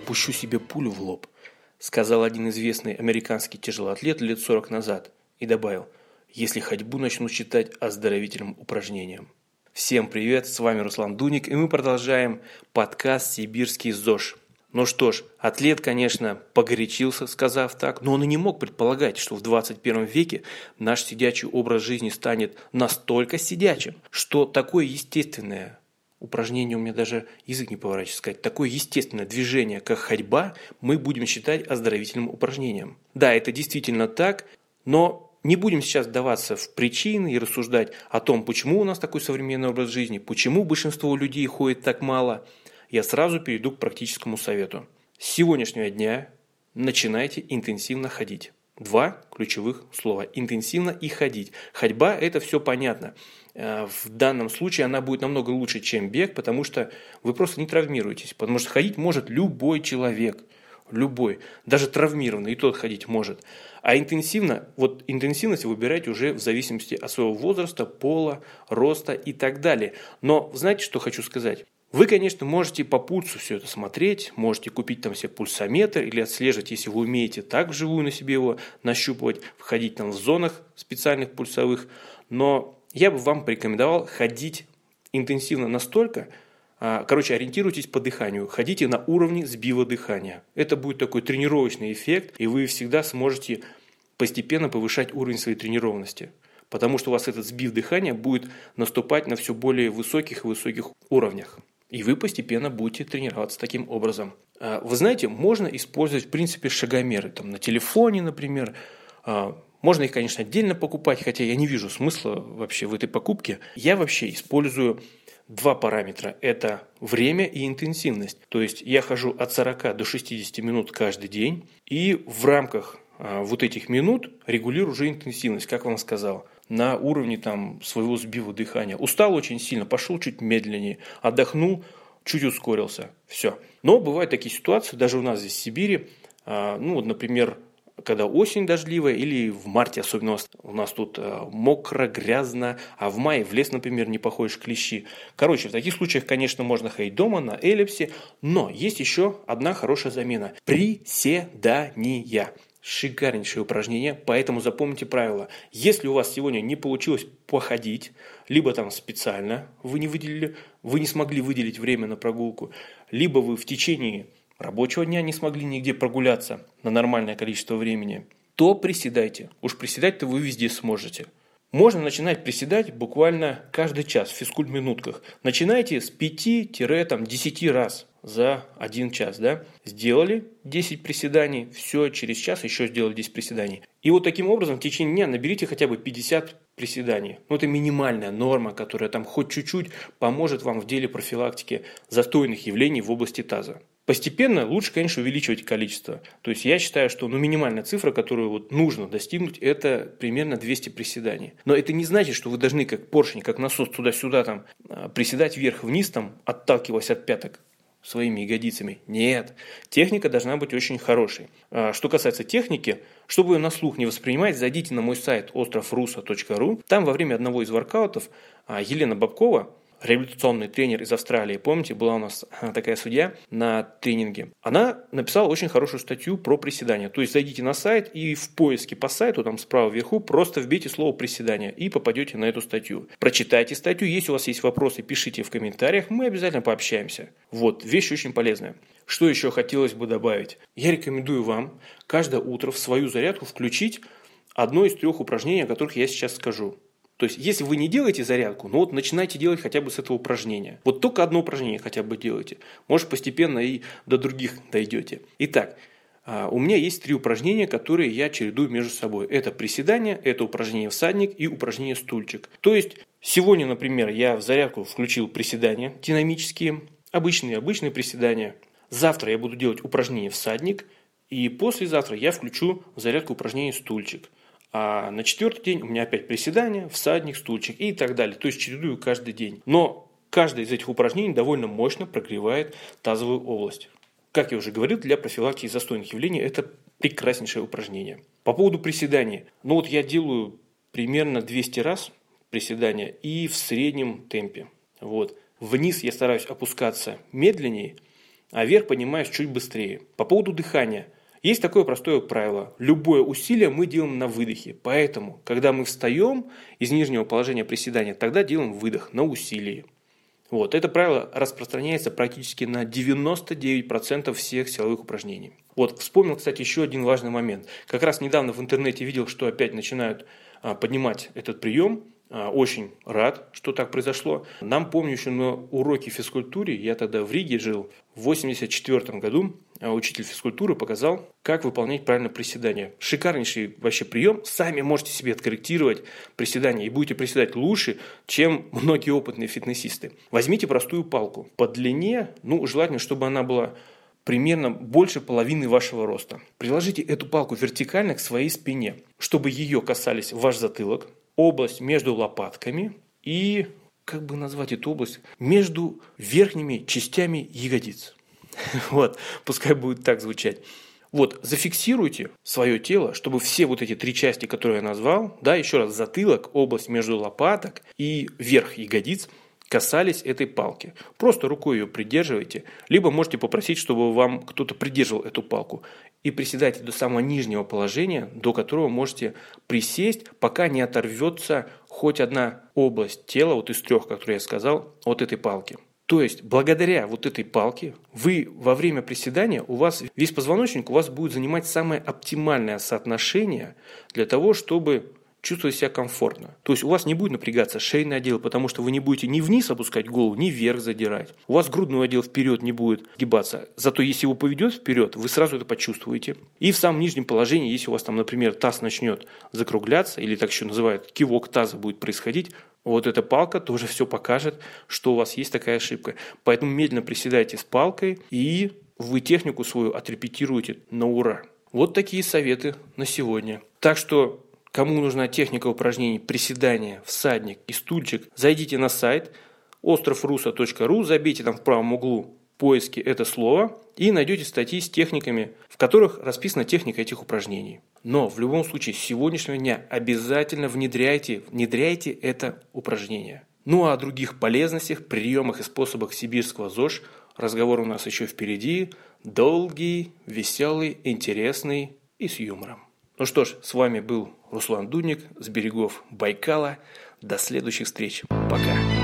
пущу себе пулю в лоб, сказал один известный американский тяжелоатлет лет 40 назад и добавил, если ходьбу начну считать оздоровительным упражнением. Всем привет, с вами Руслан Дуник, и мы продолжаем подкаст «Сибирский ЗОЖ». Ну что ж, атлет, конечно, погорячился, сказав так, но он и не мог предполагать, что в 21 веке наш сидячий образ жизни станет настолько сидячим, что такое естественное упражнение, у меня даже язык не поворачивается сказать, такое естественное движение, как ходьба, мы будем считать оздоровительным упражнением. Да, это действительно так, но не будем сейчас вдаваться в причины и рассуждать о том, почему у нас такой современный образ жизни, почему большинство людей ходит так мало – я сразу перейду к практическому совету. С сегодняшнего дня начинайте интенсивно ходить. Два ключевых слова. Интенсивно и ходить. Ходьба – это все понятно. Э, в данном случае она будет намного лучше, чем бег, потому что вы просто не травмируетесь. Потому что ходить может любой человек. Любой. Даже травмированный, и тот ходить может. А интенсивно, вот интенсивность выбирайте уже в зависимости от своего возраста, пола, роста и так далее. Но знаете, что хочу сказать? Вы, конечно, можете по пульсу все это смотреть, можете купить там себе пульсометр или отслеживать, если вы умеете так вживую на себе его нащупывать, входить там в зонах специальных пульсовых, но я бы вам порекомендовал ходить интенсивно настолько, а, короче, ориентируйтесь по дыханию, ходите на уровне сбива дыхания. Это будет такой тренировочный эффект, и вы всегда сможете постепенно повышать уровень своей тренированности. Потому что у вас этот сбив дыхания будет наступать на все более высоких и высоких уровнях. И вы постепенно будете тренироваться таким образом. А, вы знаете, можно использовать, в принципе, шагомеры. Там, на телефоне, например. А, можно их, конечно, отдельно покупать, хотя я не вижу смысла вообще в этой покупке. Я вообще использую два параметра. Это время и интенсивность. То есть я хожу от 40 до 60 минут каждый день. И в рамках а, вот этих минут регулирую уже интенсивность, как вам сказал на уровне там, своего сбива дыхания. Устал очень сильно, пошел чуть медленнее, отдохнул, чуть ускорился. Все. Но бывают такие ситуации, даже у нас здесь в Сибири, а, ну вот, например, когда осень дождливая или в марте особенно у нас тут а, мокро, грязно, а в мае в лес, например, не походишь клещи. Короче, в таких случаях, конечно, можно ходить дома на эллипсе, но есть еще одна хорошая замена – приседания. Шикарнейшее упражнение, поэтому запомните правило. Если у вас сегодня не получилось походить, либо там специально вы не выделили, вы не смогли выделить время на прогулку, либо вы в течение рабочего дня не смогли нигде прогуляться на нормальное количество времени, то приседайте. Уж приседать-то вы везде сможете. Можно начинать приседать буквально каждый час в физкульт-минутках. Начинайте с 5-10 раз за один час, да? Сделали 10 приседаний, все, через час еще сделали 10 приседаний. И вот таким образом в течение дня наберите хотя бы 50 приседаний. Ну, это минимальная норма, которая там хоть чуть-чуть поможет вам в деле профилактики застойных явлений в области таза. Постепенно лучше, конечно, увеличивать количество. То есть я считаю, что ну, минимальная цифра, которую вот нужно достигнуть, это примерно 200 приседаний. Но это не значит, что вы должны как поршень, как насос туда-сюда там а, приседать вверх-вниз, там, отталкиваясь от пяток своими ягодицами. Нет, техника должна быть очень хорошей. А, что касается техники, чтобы ее на слух не воспринимать, зайдите на мой сайт островруса.ру. Там во время одного из воркаутов а, Елена Бабкова реабилитационный тренер из Австралии, помните, была у нас такая судья на тренинге, она написала очень хорошую статью про приседания. То есть зайдите на сайт и в поиске по сайту, там справа вверху, просто вбейте слово приседания и попадете на эту статью. Прочитайте статью, если у вас есть вопросы, пишите в комментариях, мы обязательно пообщаемся. Вот, вещь очень полезная. Что еще хотелось бы добавить? Я рекомендую вам каждое утро в свою зарядку включить одно из трех упражнений, о которых я сейчас скажу. То есть, если вы не делаете зарядку, ну вот начинайте делать хотя бы с этого упражнения. Вот только одно упражнение хотя бы делайте. Может, постепенно и до других дойдете. Итак, а, у меня есть три упражнения, которые я чередую между собой. Это приседание, это упражнение всадник и упражнение стульчик. То есть, сегодня, например, я в зарядку включил приседания динамические, обычные, обычные приседания. Завтра я буду делать упражнение всадник, и послезавтра я включу в зарядку упражнение стульчик. А на четвертый день у меня опять приседания, всадник, стульчик и так далее. То есть чередую каждый день. Но каждое из этих упражнений довольно мощно прогревает тазовую область. Как я уже говорил, для профилактики застойных явлений это прекраснейшее упражнение. По поводу приседаний. Ну вот я делаю примерно 200 раз приседания и в среднем темпе. Вот. Вниз я стараюсь опускаться медленнее, а вверх поднимаюсь чуть быстрее. По поводу дыхания. Есть такое простое правило. Любое усилие мы делаем на выдохе. Поэтому, когда мы встаем из нижнего положения приседания, тогда делаем выдох на усилии. Вот, это правило распространяется практически на 99% всех силовых упражнений. Вот, вспомнил, кстати, еще один важный момент. Как раз недавно в интернете видел, что опять начинают а, поднимать этот прием. А, очень рад, что так произошло. Нам, помню, еще на уроке физкультуре, я тогда в Риге жил, в 1984 году учитель физкультуры показал, как выполнять правильно приседания. Шикарнейший вообще прием. Сами можете себе откорректировать приседания и будете приседать лучше, чем многие опытные фитнесисты. Возьмите простую палку. По длине, ну, желательно, чтобы она была примерно больше половины вашего роста. Приложите эту палку вертикально к своей спине, чтобы ее касались ваш затылок, область между лопатками и, как бы назвать эту область, между верхними частями ягодиц. Вот, пускай будет так звучать. Вот, зафиксируйте свое тело, чтобы все вот эти три части, которые я назвал, да, еще раз, затылок, область между лопаток и верх ягодиц – касались этой палки. Просто рукой ее придерживайте, либо можете попросить, чтобы вам кто-то придерживал эту палку. И приседайте до самого нижнего положения, до которого можете присесть, пока не оторвется хоть одна область тела, вот из трех, которые я сказал, от этой палки. То есть, благодаря вот этой палке, вы во время приседания, у вас весь позвоночник у вас будет занимать самое оптимальное соотношение для того, чтобы чувствовать себя комфортно. То есть у вас не будет напрягаться шейный отдел, потому что вы не будете ни вниз опускать голову, ни вверх задирать. У вас грудной отдел вперед не будет гибаться. Зато если его поведет вперед, вы сразу это почувствуете. И в самом нижнем положении, если у вас там, например, таз начнет закругляться, или так еще называют, кивок таза будет происходить, вот эта палка тоже все покажет, что у вас есть такая ошибка. Поэтому медленно приседайте с палкой, и вы технику свою отрепетируете на ура. Вот такие советы на сегодня. Так что Кому нужна техника упражнений приседания, всадник и стульчик, зайдите на сайт островруса.ру, забейте там в правом углу поиски это слово и найдете статьи с техниками, в которых расписана техника этих упражнений. Но в любом случае с сегодняшнего дня обязательно внедряйте, внедряйте это упражнение. Ну а о других полезностях, приемах и способах сибирского ЗОЖ разговор у нас еще впереди. Долгий, веселый, интересный и с юмором. Ну что ж, с вами был Руслан Дудник с берегов Байкала. До следующих встреч. Пока.